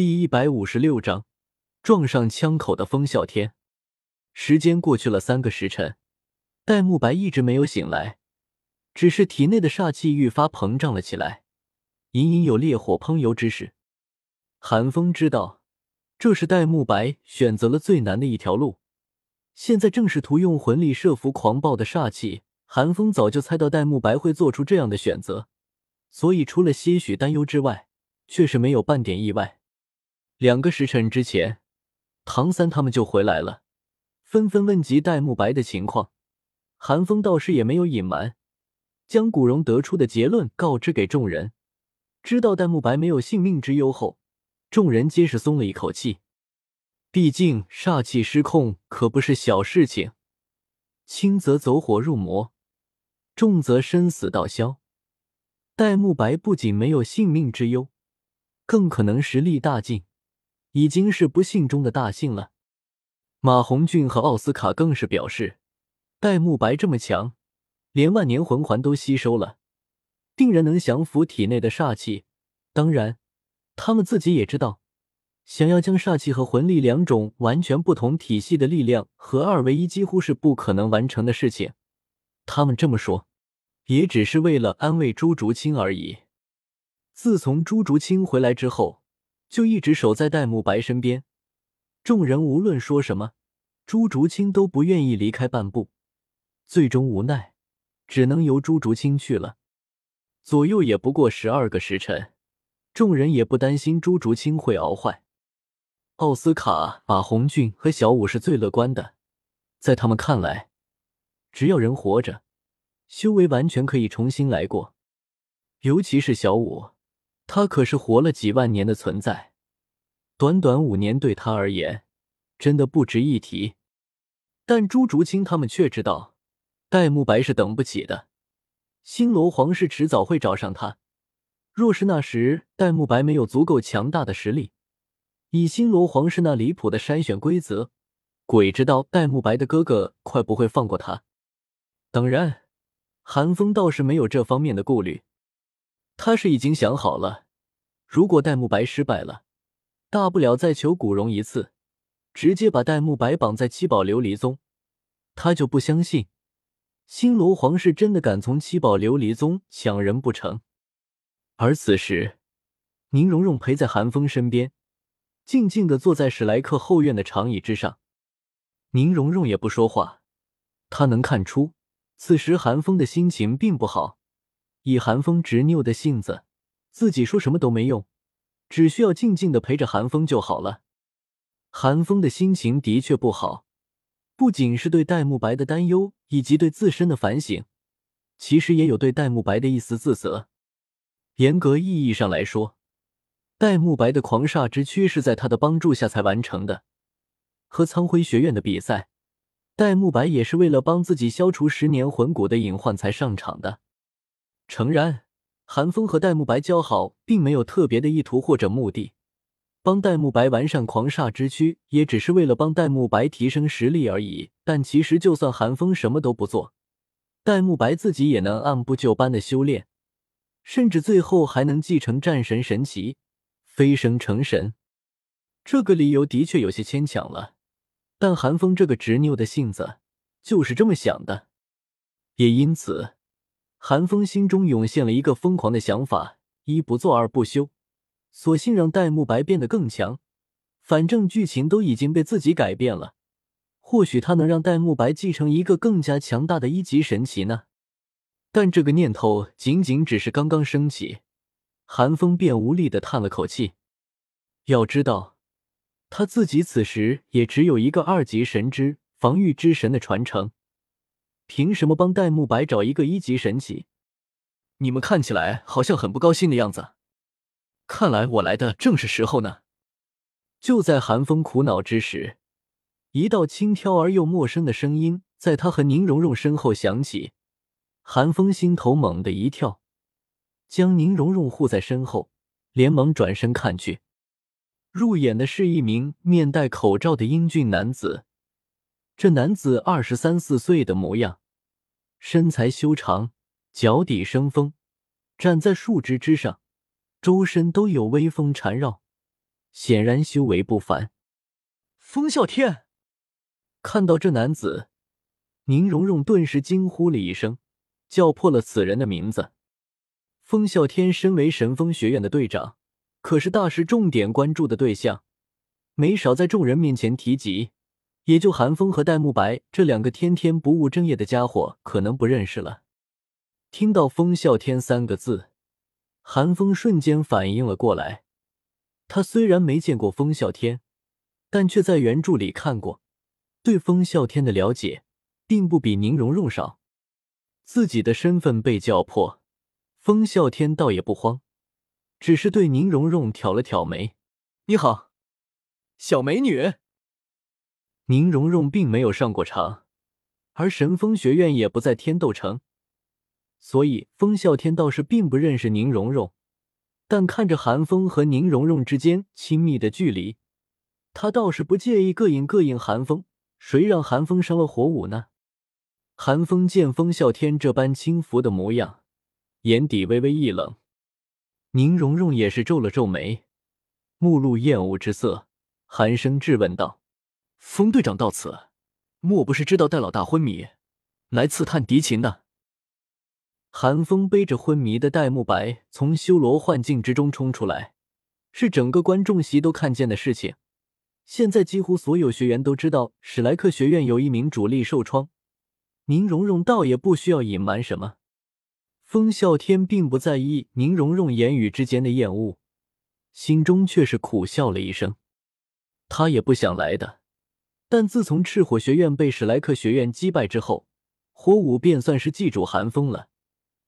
第一百五十六章，撞上枪口的风啸天。时间过去了三个时辰，戴沐白一直没有醒来，只是体内的煞气愈发膨胀了起来，隐隐有烈火烹油之势。寒风知道，这是戴沐白选择了最难的一条路，现在正试图用魂力摄服狂暴的煞气。寒风早就猜到戴沐白会做出这样的选择，所以除了些许担忧之外，却是没有半点意外。两个时辰之前，唐三他们就回来了，纷纷问及戴沐白的情况。韩风倒是也没有隐瞒，将古荣得出的结论告知给众人。知道戴沐白没有性命之忧后，众人皆是松了一口气。毕竟煞气失控可不是小事情，轻则走火入魔，重则生死道消。戴沐白不仅没有性命之忧，更可能实力大进。已经是不幸中的大幸了。马红俊和奥斯卡更是表示，戴沐白这么强，连万年魂环都吸收了，定然能降服体内的煞气。当然，他们自己也知道，想要将煞气和魂力两种完全不同体系的力量合二为一，几乎是不可能完成的事情。他们这么说，也只是为了安慰朱竹清而已。自从朱竹清回来之后。就一直守在戴沐白身边，众人无论说什么，朱竹清都不愿意离开半步。最终无奈，只能由朱竹清去了。左右也不过十二个时辰，众人也不担心朱竹清会熬坏。奥斯卡、马红俊和小五是最乐观的，在他们看来，只要人活着，修为完全可以重新来过。尤其是小五。他可是活了几万年的存在，短短五年对他而言真的不值一提。但朱竹清他们却知道，戴沐白是等不起的，星罗皇室迟早会找上他。若是那时戴沐白没有足够强大的实力，以星罗皇室那离谱的筛选规则，鬼知道戴沐白的哥哥快不会放过他。当然，韩风倒是没有这方面的顾虑。他是已经想好了，如果戴沐白失败了，大不了再求古荣一次，直接把戴沐白绑在七宝琉璃宗。他就不相信星罗皇室真的敢从七宝琉璃宗抢人不成。而此时，宁荣荣陪在韩风身边，静静的坐在史莱克后院的长椅之上。宁荣荣也不说话，他能看出此时韩风的心情并不好。以韩风执拗的性子，自己说什么都没用，只需要静静的陪着韩风就好了。韩风的心情的确不好，不仅是对戴沐白的担忧，以及对自身的反省，其实也有对戴沐白的一丝自责。严格意义上来说，戴沐白的狂煞之躯是在他的帮助下才完成的。和苍辉学院的比赛，戴沐白也是为了帮自己消除十年魂骨的隐患才上场的。诚然，韩风和戴沐白交好，并没有特别的意图或者目的。帮戴沐白完善狂煞之躯，也只是为了帮戴沐白提升实力而已。但其实，就算韩风什么都不做，戴沐白自己也能按部就班的修炼，甚至最后还能继承战神神奇，飞升成神。这个理由的确有些牵强了，但韩风这个执拗的性子就是这么想的，也因此。韩风心中涌现了一个疯狂的想法：一不做二不休，索性让戴沐白变得更强。反正剧情都已经被自己改变了，或许他能让戴沐白继承一个更加强大的一级神奇呢？但这个念头仅仅只是刚刚升起，韩风便无力的叹了口气。要知道，他自己此时也只有一个二级神之防御之神的传承。凭什么帮戴沐白找一个一级神奇？你们看起来好像很不高兴的样子。看来我来的正是时候呢。就在韩风苦恼之时，一道轻佻而又陌生的声音在他和宁荣荣身后响起。韩风心头猛地一跳，将宁荣荣护在身后，连忙转身看去。入眼的是一名面戴口罩的英俊男子。这男子二十三四岁的模样。身材修长，脚底生风，站在树枝之上，周身都有微风缠绕，显然修为不凡。风啸天看到这男子，宁荣荣顿时惊呼了一声，叫破了此人的名字。风啸天身为神风学院的队长，可是大师重点关注的对象，没少在众人面前提及。也就韩风和戴沐白这两个天天不务正业的家伙可能不认识了。听到“风啸天”三个字，韩风瞬间反应了过来。他虽然没见过风啸天，但却在原著里看过，对风啸天的了解并不比宁荣荣少。自己的身份被叫破，风啸天倒也不慌，只是对宁荣荣挑了挑眉：“你好，小美女。”宁荣荣并没有上过场，而神风学院也不在天斗城，所以风啸天倒是并不认识宁荣荣。但看着韩风和宁荣荣之间亲密的距离，他倒是不介意膈应膈应韩风。谁让韩风伤了火舞呢？韩风见风啸天这般轻浮的模样，眼底微微一冷。宁荣荣也是皱了皱眉，目露厌恶之色，寒声质问道。风队长到此，莫不是知道戴老大昏迷，来刺探敌情的？寒风背着昏迷的戴沐白从修罗幻境之中冲出来，是整个观众席都看见的事情。现在几乎所有学员都知道史莱克学院有一名主力受创，宁荣荣倒也不需要隐瞒什么。风啸天并不在意宁荣荣言语之间的厌恶，心中却是苦笑了一声。他也不想来的。但自从赤火学院被史莱克学院击败之后，火舞便算是记住寒风了。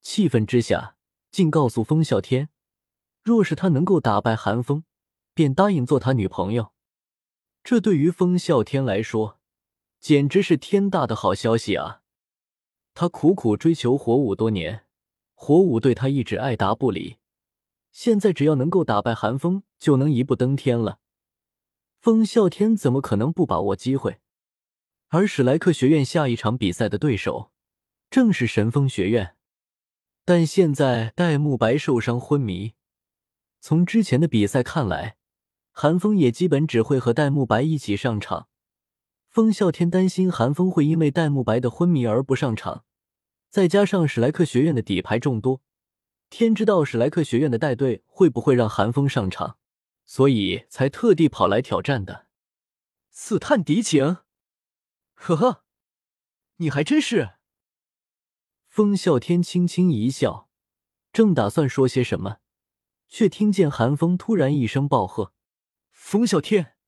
气愤之下，竟告诉风啸天，若是他能够打败寒风，便答应做他女朋友。这对于风啸天来说，简直是天大的好消息啊！他苦苦追求火舞多年，火舞对他一直爱答不理，现在只要能够打败寒风，就能一步登天了。风啸天怎么可能不把握机会？而史莱克学院下一场比赛的对手正是神风学院。但现在戴沐白受伤昏迷，从之前的比赛看来，韩风也基本只会和戴沐白一起上场。风啸天担心韩风会因为戴沐白的昏迷而不上场，再加上史莱克学院的底牌众多，天知道史莱克学院的带队会不会让韩风上场。所以才特地跑来挑战的，刺探敌情。呵呵，你还真是。风啸天轻轻一笑，正打算说些什么，却听见寒风突然一声暴喝：“风啸天，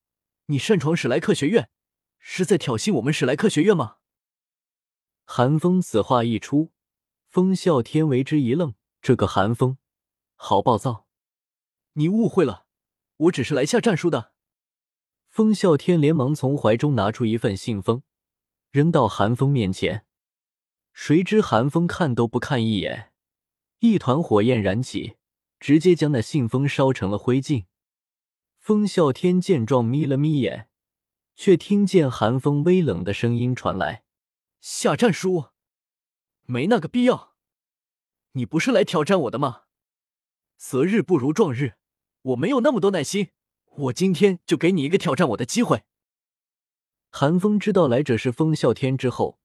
你擅闯史莱克学院，是在挑衅我们史莱克学院吗？”寒风此话一出，风啸天为之一愣，这个寒风好暴躁，你误会了。我只是来下战书的。风啸天连忙从怀中拿出一份信封，扔到寒风面前。谁知寒风看都不看一眼，一团火焰燃起，直接将那信封烧成了灰烬。风啸天见状，眯了眯眼，却听见寒风微冷的声音传来：“下战书？没那个必要。你不是来挑战我的吗？择日不如撞日。”我没有那么多耐心，我今天就给你一个挑战我的机会。韩风知道来者是风啸天之后，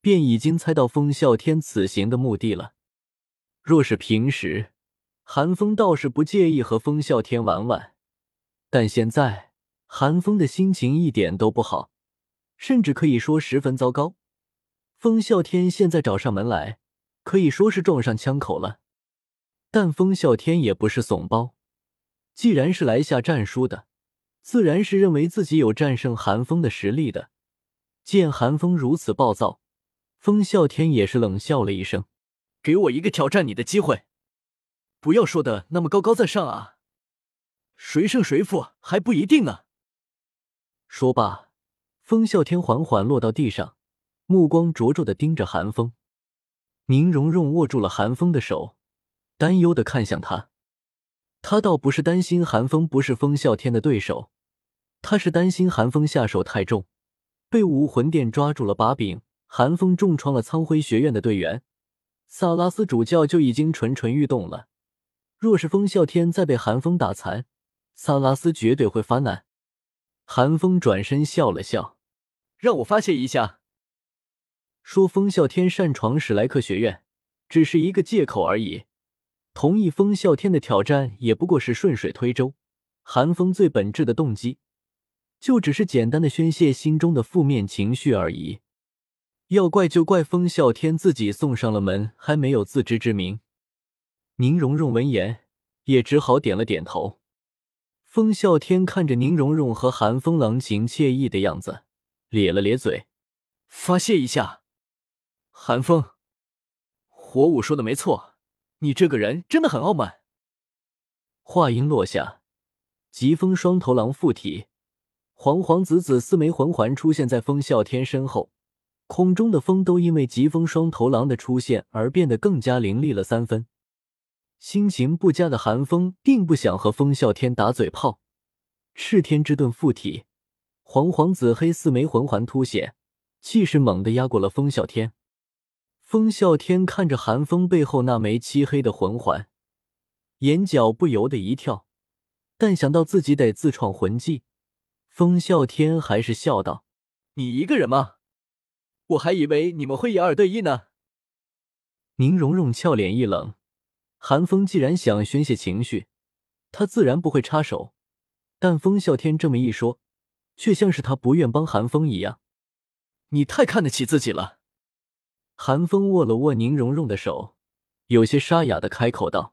便已经猜到风啸天此行的目的了。若是平时，韩风倒是不介意和风啸天玩玩，但现在韩风的心情一点都不好，甚至可以说十分糟糕。风啸天现在找上门来，可以说是撞上枪口了。但风啸天也不是怂包。既然是来下战书的，自然是认为自己有战胜寒风的实力的。见寒风如此暴躁，风啸天也是冷笑了一声：“给我一个挑战你的机会，不要说的那么高高在上啊！谁胜谁负还不一定呢。”说罢，风啸天缓缓落到地上，目光灼灼的盯着寒风。宁荣荣握住了寒风的手，担忧的看向他。他倒不是担心寒风不是风啸天的对手，他是担心寒风下手太重，被武魂殿抓住了把柄。寒风重创了苍辉学院的队员，萨拉斯主教就已经蠢蠢欲动了。若是风啸天再被寒风打残，萨拉斯绝对会发难。韩风转身笑了笑，让我发泄一下。说风啸天擅闯史莱克学院，只是一个借口而已。同意风啸天的挑战，也不过是顺水推舟。韩风最本质的动机，就只是简单的宣泄心中的负面情绪而已。要怪就怪风啸天自己送上了门，还没有自知之明。宁荣荣闻言，也只好点了点头。风啸天看着宁荣荣和韩风郎情惬意的样子，咧了咧嘴，发泄一下。韩风，火舞说的没错，你这个人真的很傲慢。话音落下，疾风双头狼附体，黄黄紫紫四枚魂环出现在风啸天身后，空中的风都因为疾风双头狼的出现而变得更加凌厉了三分。心情不佳的寒风并不想和风啸天打嘴炮，赤天之盾附体，黄黄紫黑四枚魂环凸显，气势猛地压过了风啸天。风啸天看着寒风背后那枚漆黑的魂环，眼角不由得一跳，但想到自己得自创魂技，风啸天还是笑道：“你一个人吗？我还以为你们会以二对一呢。”宁荣荣俏脸一冷，寒风既然想宣泄情绪，他自然不会插手，但风啸天这么一说，却像是他不愿帮寒风一样。你太看得起自己了。韩风握了握宁荣荣的手，有些沙哑的开口道：“